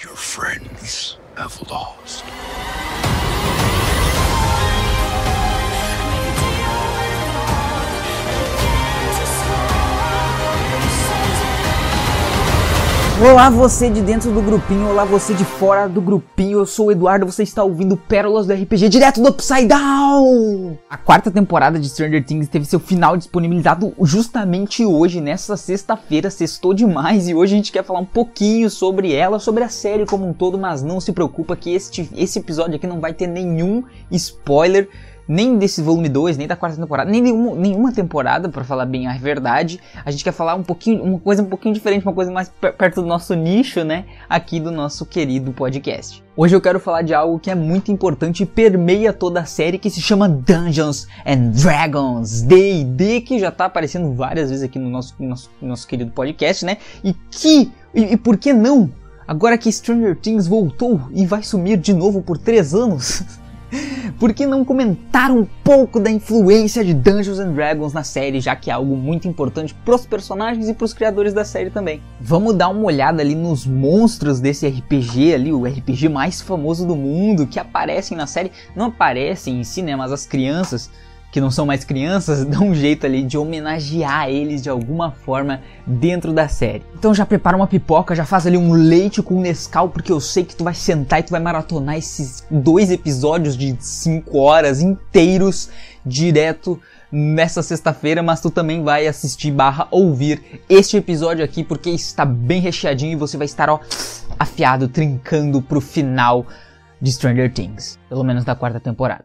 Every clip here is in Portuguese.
Your friends have lost. Olá você de dentro do grupinho, olá você de fora do grupinho, eu sou o Eduardo, você está ouvindo Pérolas do RPG direto do Upside Down! A quarta temporada de Stranger Things teve seu final disponibilizado justamente hoje, nessa sexta-feira, sextou demais, e hoje a gente quer falar um pouquinho sobre ela, sobre a série como um todo, mas não se preocupa que este, esse episódio aqui não vai ter nenhum spoiler, nem desse volume 2, nem da quarta temporada, nem nenhuma, nenhuma temporada, para falar bem a verdade. A gente quer falar um pouquinho, uma coisa um pouquinho diferente, uma coisa mais perto do nosso nicho, né? Aqui do nosso querido podcast. Hoje eu quero falar de algo que é muito importante e permeia toda a série, que se chama Dungeons and Dragons, D&D, que já tá aparecendo várias vezes aqui no nosso, nosso, nosso querido podcast, né? E que, e, e por que não? Agora que Stranger Things voltou e vai sumir de novo por três anos... Por que não comentar um pouco da influência de Dungeons and Dragons na série, já que é algo muito importante pros personagens e pros criadores da série também? Vamos dar uma olhada ali nos monstros desse RPG ali, o RPG mais famoso do mundo, que aparecem na série, não aparecem em né, mas as crianças que não são mais crianças, dão um jeito ali de homenagear eles de alguma forma dentro da série. Então já prepara uma pipoca, já faz ali um leite com Nescau, porque eu sei que tu vai sentar e tu vai maratonar esses dois episódios de 5 horas inteiros direto nessa sexta-feira, mas tu também vai assistir barra ouvir este episódio aqui, porque está bem recheadinho e você vai estar, ó, afiado, trincando pro final de Stranger Things, pelo menos da quarta temporada.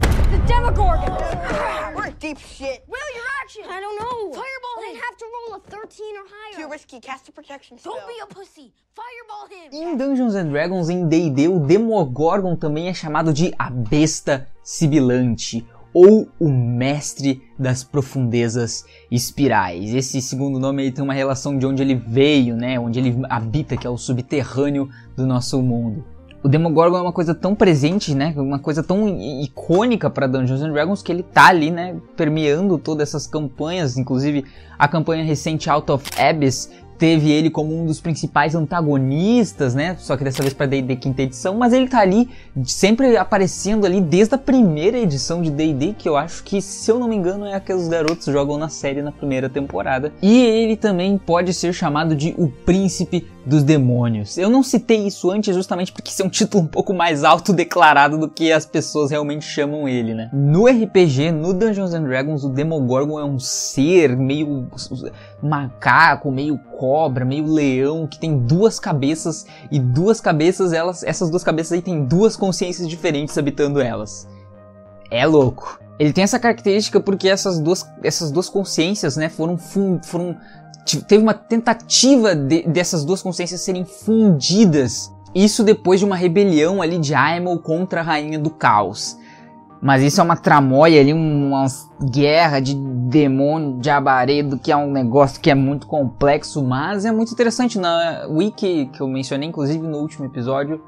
The Demogorgon! We're in deep shit. Will, your action! I don't know. Fireball him! then have to roll a 13 or higher. Too risky. Cast a protection spell. Don't be a pussy! Fireball him! Em Dungeons and Dragons em D&D, o Demogorgon também é chamado de a besta sibilante ou o mestre das profundezas espirais. Esse segundo nome aí tem uma relação de onde ele veio, né, onde ele habita, que é o subterrâneo do nosso mundo. O Demogorgon é uma coisa tão presente, né, uma coisa tão icônica para Dungeons and Dragons que ele tá ali, né, permeando todas essas campanhas, inclusive a campanha recente Out of Abyss teve ele como um dos principais antagonistas, né? Só que dessa vez para D&D quinta edição, mas ele tá ali sempre aparecendo ali desde a primeira edição de D&D, que eu acho que, se eu não me engano, é a que os garotos jogam na série na primeira temporada. E ele também pode ser chamado de o príncipe dos demônios. Eu não citei isso antes justamente porque isso é um título um pouco mais alto declarado do que as pessoas realmente chamam ele, né? No RPG, no Dungeons and Dragons, o Demogorgon é um ser meio macaco, meio cobra, meio leão, que tem duas cabeças e duas cabeças, elas, essas duas cabeças aí têm duas consciências diferentes habitando elas. É louco. Ele tem essa característica porque essas duas, essas duas consciências, né, foram, foram teve uma tentativa de, dessas duas consciências serem fundidas. Isso depois de uma rebelião ali de Aemon contra a Rainha do Caos. Mas isso é uma tramóia ali, uma guerra de demônio, de abaredo, que é um negócio que é muito complexo, mas é muito interessante. Na wiki que eu mencionei, inclusive no último episódio,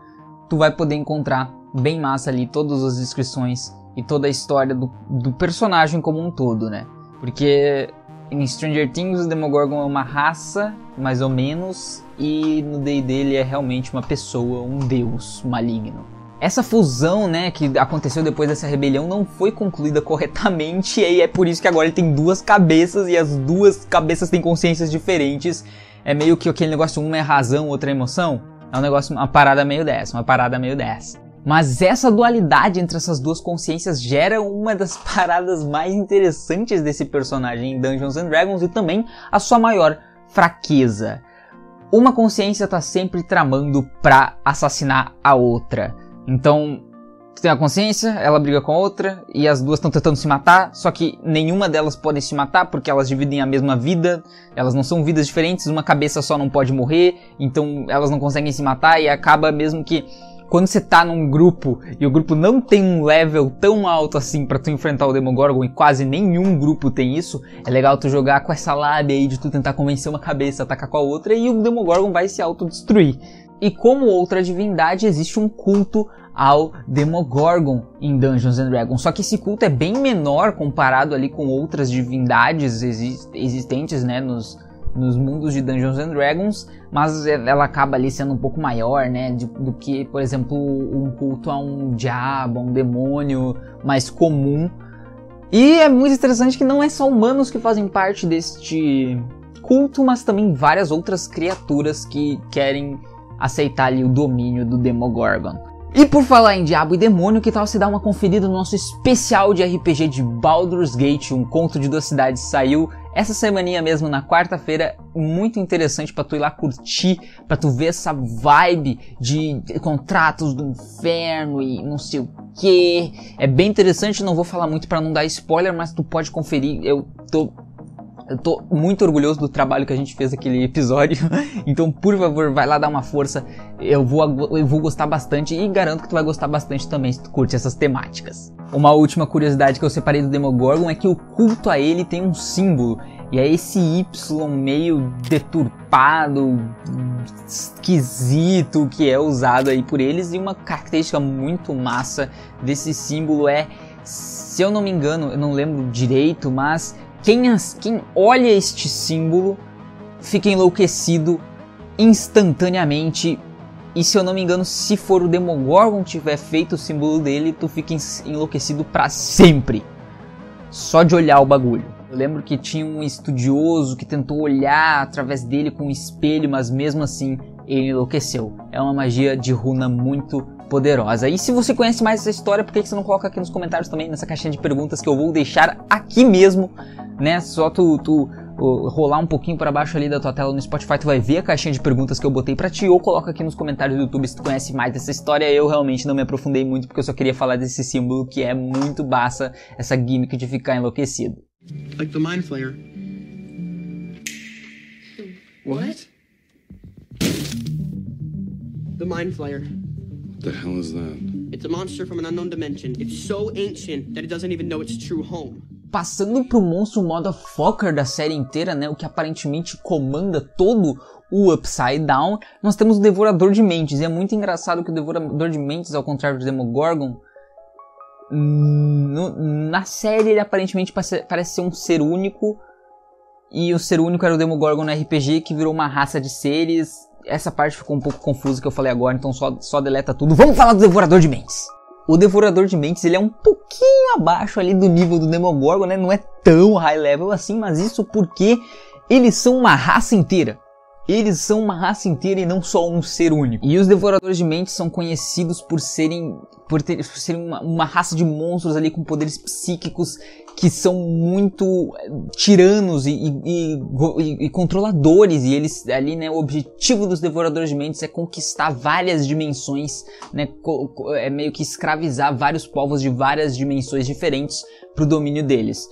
tu vai poder encontrar bem massa ali todas as descrições e toda a história do, do personagem como um todo, né? Porque em Stranger Things o Demogorgon é uma raça, mais ou menos, e no D&D ele é realmente uma pessoa, um deus maligno. Essa fusão, né, que aconteceu depois dessa rebelião não foi concluída corretamente e é por isso que agora ele tem duas cabeças e as duas cabeças têm consciências diferentes. É meio que aquele negócio, uma é razão, outra é emoção. É um negócio, uma parada meio dessa, uma parada meio dessa. Mas essa dualidade entre essas duas consciências gera uma das paradas mais interessantes desse personagem em Dungeons and Dragons e também a sua maior fraqueza. Uma consciência está sempre tramando para assassinar a outra. Então, tu tem a consciência, ela briga com a outra e as duas estão tentando se matar, só que nenhuma delas pode se matar porque elas dividem a mesma vida, elas não são vidas diferentes, uma cabeça só não pode morrer, então elas não conseguem se matar e acaba mesmo que quando você tá num grupo e o grupo não tem um level tão alto assim para tu enfrentar o Demogorgon e quase nenhum grupo tem isso, é legal tu jogar com essa lábia aí de tu tentar convencer uma cabeça a atacar com a outra e o Demogorgon vai se autodestruir. E como outra divindade, existe um culto ao Demogorgon em Dungeons and Dragons. Só que esse culto é bem menor comparado ali com outras divindades existentes, né, nos, nos mundos de Dungeons and Dragons, mas ela acaba ali sendo um pouco maior, né, de, do que, por exemplo, um culto a um diabo, a um demônio mais comum. E é muito interessante que não é só humanos que fazem parte deste culto, mas também várias outras criaturas que querem aceitar ali o domínio do Demogorgon. E por falar em diabo e demônio, que tal se dar uma conferida no nosso especial de RPG de Baldur's Gate, um conto de duas cidades, saiu essa semaninha mesmo na quarta-feira, muito interessante para tu ir lá curtir, para tu ver essa vibe de contratos do inferno e não sei o que. É bem interessante, não vou falar muito para não dar spoiler, mas tu pode conferir. Eu tô eu tô muito orgulhoso do trabalho que a gente fez aquele episódio. Então, por favor, vai lá dar uma força. Eu vou, eu vou gostar bastante e garanto que tu vai gostar bastante também se tu curte essas temáticas. Uma última curiosidade que eu separei do Demogorgon é que o culto a ele tem um símbolo. E é esse Y meio deturpado, esquisito que é usado aí por eles. E uma característica muito massa desse símbolo é, se eu não me engano, eu não lembro direito, mas quem, as, quem olha este símbolo fica enlouquecido instantaneamente. E se eu não me engano, se for o Demogorgon tiver feito o símbolo dele, tu fica enlouquecido para sempre. Só de olhar o bagulho. Eu lembro que tinha um estudioso que tentou olhar através dele com um espelho, mas mesmo assim ele enlouqueceu. É uma magia de runa muito poderosa. E se você conhece mais essa história, por que você não coloca aqui nos comentários também, nessa caixinha de perguntas que eu vou deixar aqui mesmo, né? Só tu, tu rolar um pouquinho para baixo ali da tua tela no Spotify, tu vai ver a caixinha de perguntas que eu botei para ti, ou coloca aqui nos comentários do YouTube se tu conhece mais dessa história. Eu realmente não me aprofundei muito, porque eu só queria falar desse símbolo que é muito baça, essa gimmick de ficar enlouquecido. Like the Mind Flayer. What? The Mind Flayer. The hell is that? It's a monster from an unknown dimension. It's so ancient that it doesn't even know its true home. Passando pro monstro motherfucker da série inteira, né, o que aparentemente comanda todo o Upside Down, nós temos o Devorador de Mentes. E é muito engraçado que o Devorador de Mentes, ao contrário do Demogorgon, no, na série ele aparentemente parece, parece ser um ser único. E o ser único era o Demogorgon no RPG, que virou uma raça de seres essa parte ficou um pouco confusa que eu falei agora, então só, só deleta tudo. Vamos falar do Devorador de Mentes. O Devorador de Mentes ele é um pouquinho abaixo ali do nível do Demogorgon, né? Não é tão high level assim, mas isso porque eles são uma raça inteira. Eles são uma raça inteira e não só um ser único. E os Devoradores de Mentes são conhecidos por serem, por, ter, por serem uma, uma raça de monstros ali com poderes psíquicos que são muito eh, tiranos e, e, e, e, controladores. E eles ali né o objetivo dos devoradores de mentes é conquistar várias dimensões né é meio que escravizar vários povos de várias dimensões diferentes para o domínio deles.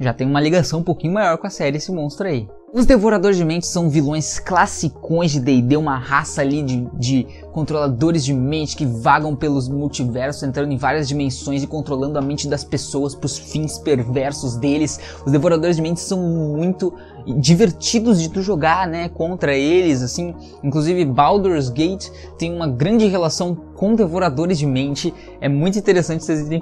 Já tem uma ligação um pouquinho maior com a série esse monstro aí os Devoradores de Mentes são vilões classicões de D&D, uma raça ali de, de, controladores de mente que vagam pelos multiversos, entrando em várias dimensões e controlando a mente das pessoas para os fins perversos deles. Os Devoradores de Mentes são muito divertidos de tu jogar, né, contra eles, assim. Inclusive Baldur's Gate tem uma grande relação com Devoradores de Mente. É muito interessante vocês irem,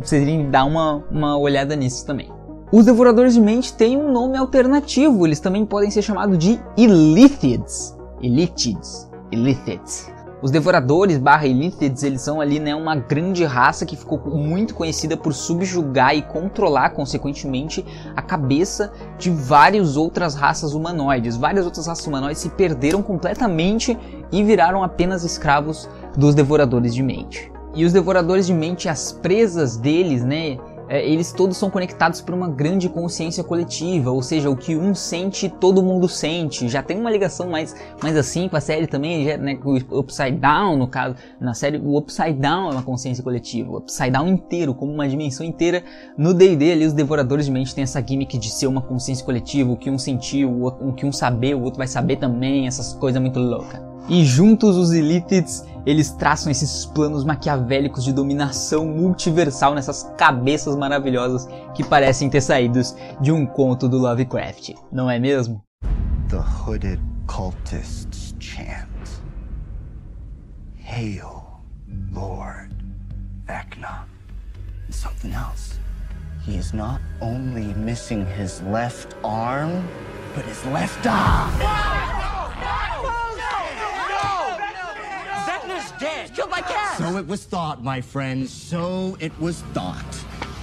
vocês irem dar uma, uma olhada nisso também. Os devoradores de mente têm um nome alternativo, eles também podem ser chamados de Illithids. Illithids. Illithids. Os devoradores barra Illithids, eles são ali né, uma grande raça que ficou muito conhecida por subjugar e controlar, consequentemente, a cabeça de várias outras raças humanoides. Várias outras raças humanoides se perderam completamente e viraram apenas escravos dos devoradores de mente. E os devoradores de mente, as presas deles, né, é, eles todos são conectados por uma grande consciência coletiva, ou seja, o que um sente, todo mundo sente. Já tem uma ligação mais, mais assim com a série também, já, né, com o Upside Down, no caso, na série, o Upside Down é uma consciência coletiva, o Upside Down inteiro, como uma dimensão inteira. No D&D ali, os Devoradores de Mente têm essa gimmick de ser uma consciência coletiva, o que um sentiu, o, o que um saber, o outro vai saber também, essas coisas muito loucas. E juntos os Elitids, eles traçam esses planos maquiavélicos de dominação multiversal nessas cabeças maravilhosas que parecem ter saídos de um conto do Lovecraft, não é mesmo? The hooded cultists chant. Hail, Lord Vecna. Something else. He is not only missing his left arm, but his left eye. Dead. Killed by cats. So it was thought, my friends. So it was thought.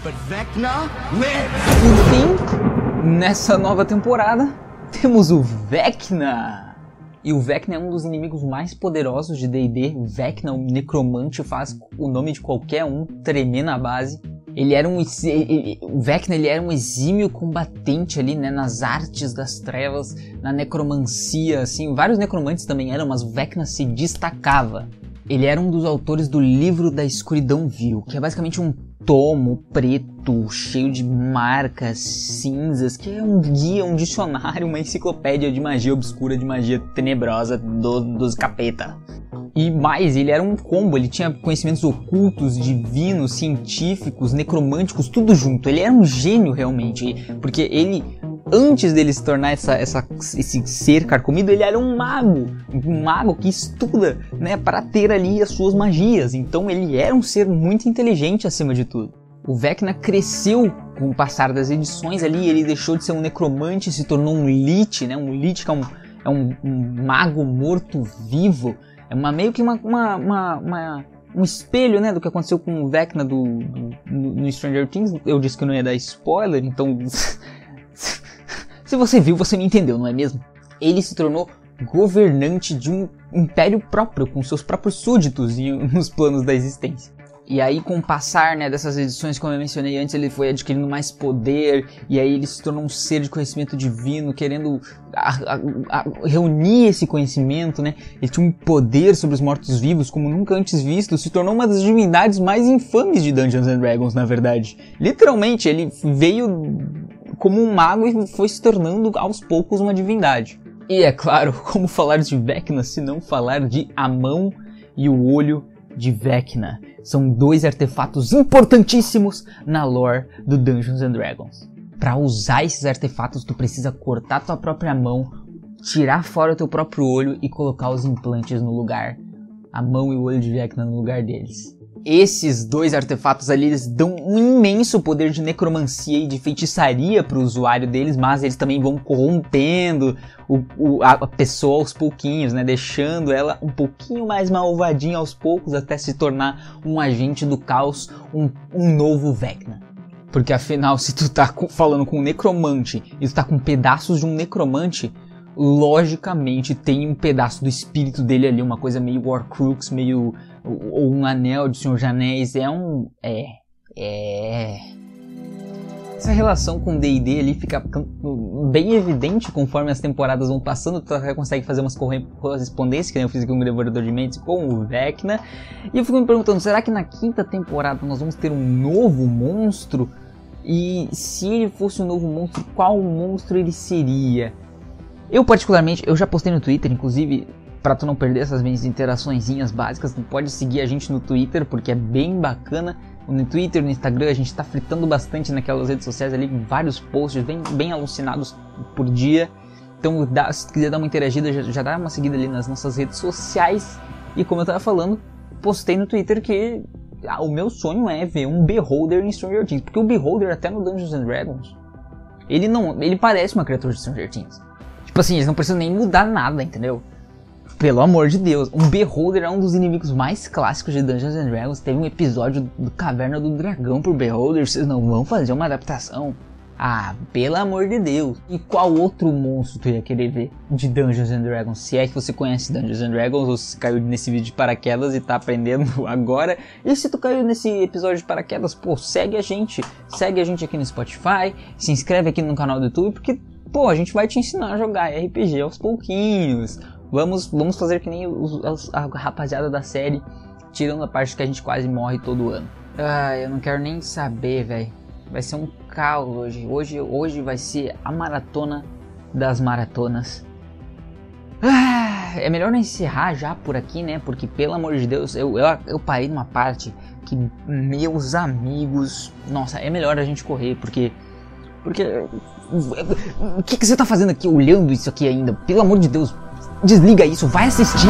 But Vecna lives. Enfim, nessa nova temporada, temos o Vecna. E o Vecna é um dos inimigos mais poderosos de D&D. Vecna, o necromante, faz o nome de qualquer um tremer na base. Ele era um ele, o Vecna ele era um exímio combatente ali, né, nas artes das trevas, na necromancia, assim, vários necromantes também eram, mas o Vecna se destacava. Ele era um dos autores do Livro da Escuridão Vil, que é basicamente um tomo preto, cheio de marcas cinzas, que é um guia, um dicionário, uma enciclopédia de magia obscura, de magia tenebrosa do, dos capeta. E mais, ele era um combo, ele tinha conhecimentos ocultos, divinos, científicos, necromânticos, tudo junto. Ele era um gênio realmente, porque ele antes dele se tornar essa, essa, esse ser carcomido, ele era um mago, um mago que estuda, né, para ter ali as suas magias. Então ele era um ser muito inteligente acima de tudo. O Vecna cresceu com o passar das edições ali, ele deixou de ser um necromante, se tornou um lich, né? Um lich que é um, é um, um mago morto-vivo, é uma meio que uma, uma, uma, uma um espelho, né, do que aconteceu com o Vecna do, do, no Stranger Things. Eu disse que não ia dar spoiler, então se você viu, você me entendeu, não é mesmo? Ele se tornou governante de um império próprio, com seus próprios súditos e nos planos da existência. E aí, com o passar né, dessas edições, como eu mencionei antes, ele foi adquirindo mais poder, e aí ele se tornou um ser de conhecimento divino, querendo a, a, a, reunir esse conhecimento, né? Ele tinha um poder sobre os mortos-vivos como nunca antes visto, se tornou uma das divindades mais infames de Dungeons and Dragons, na verdade. Literalmente, ele veio como um mago e foi se tornando aos poucos uma divindade. E é claro, como falar de Vecna se não falar de a mão e o olho de Vecna. São dois artefatos importantíssimos na lore do Dungeons and Dragons. Para usar esses artefatos, tu precisa cortar tua própria mão, tirar fora o teu próprio olho e colocar os implantes no lugar. A mão e o olho de Vecna no lugar deles esses dois artefatos ali eles dão um imenso poder de necromancia e de feitiçaria para o usuário deles, mas eles também vão corrompendo o, o, a pessoa aos pouquinhos, né? Deixando ela um pouquinho mais malvadinha aos poucos até se tornar um agente do caos, um, um novo Vecna. Porque afinal, se tu tá falando com um necromante e tu tá com pedaços de um necromante, logicamente tem um pedaço do espírito dele ali, uma coisa meio Warcrux, meio ou um anel de Senhor Anéis, é um. É. É. Essa relação com D&D ali fica bem evidente conforme as temporadas vão passando, tu até consegue fazer umas correspondências, que eu fiz aqui com o Devorador de Mentes com o Vecna, e eu fico me perguntando, será que na quinta temporada nós vamos ter um novo monstro? E se ele fosse um novo monstro, qual monstro ele seria? Eu particularmente, eu já postei no Twitter, inclusive, para tu não perder essas minhas interaçõezinhas básicas, tu pode seguir a gente no Twitter, porque é bem bacana. No Twitter, no Instagram, a gente está fritando bastante naquelas redes sociais ali, vários posts bem, bem alucinados por dia. Então, dá, se quiser dar uma interagida, já, já dá uma seguida ali nas nossas redes sociais. E como eu estava falando, postei no Twitter que ah, o meu sonho é ver um Beholder em Stranger Things. Porque o Beholder, até no Dungeons and Dragons, ele não. ele parece uma criatura de Stranger Things. Tipo assim, eles não precisam nem mudar nada, entendeu? Pelo amor de Deus, um Beholder é um dos inimigos mais clássicos de Dungeons and Dragons. Teve um episódio do Caverna do Dragão pro Beholder. Vocês não vão fazer uma adaptação? Ah, pelo amor de Deus. E qual outro monstro tu ia querer ver de Dungeons and Dragons? Se é que você conhece Dungeons and Dragons ou se caiu nesse vídeo de paraquedas e tá aprendendo agora. E se tu caiu nesse episódio de paraquedas, pô, segue a gente. Segue a gente aqui no Spotify, se inscreve aqui no canal do YouTube, porque, pô, a gente vai te ensinar a jogar RPG aos pouquinhos. Vamos, vamos fazer que nem os, a rapaziada da série, tirando a parte que a gente quase morre todo ano. Ah, eu não quero nem saber, velho. Vai ser um caos hoje. Hoje, hoje vai ser a maratona das maratonas. Ah, é melhor não encerrar já por aqui, né? Porque, pelo amor de Deus, eu, eu, eu parei numa parte que, meus amigos. Nossa, é melhor a gente correr, porque. Porque. O que, que você tá fazendo aqui olhando isso aqui ainda? Pelo amor de Deus, desliga isso, vai assistir.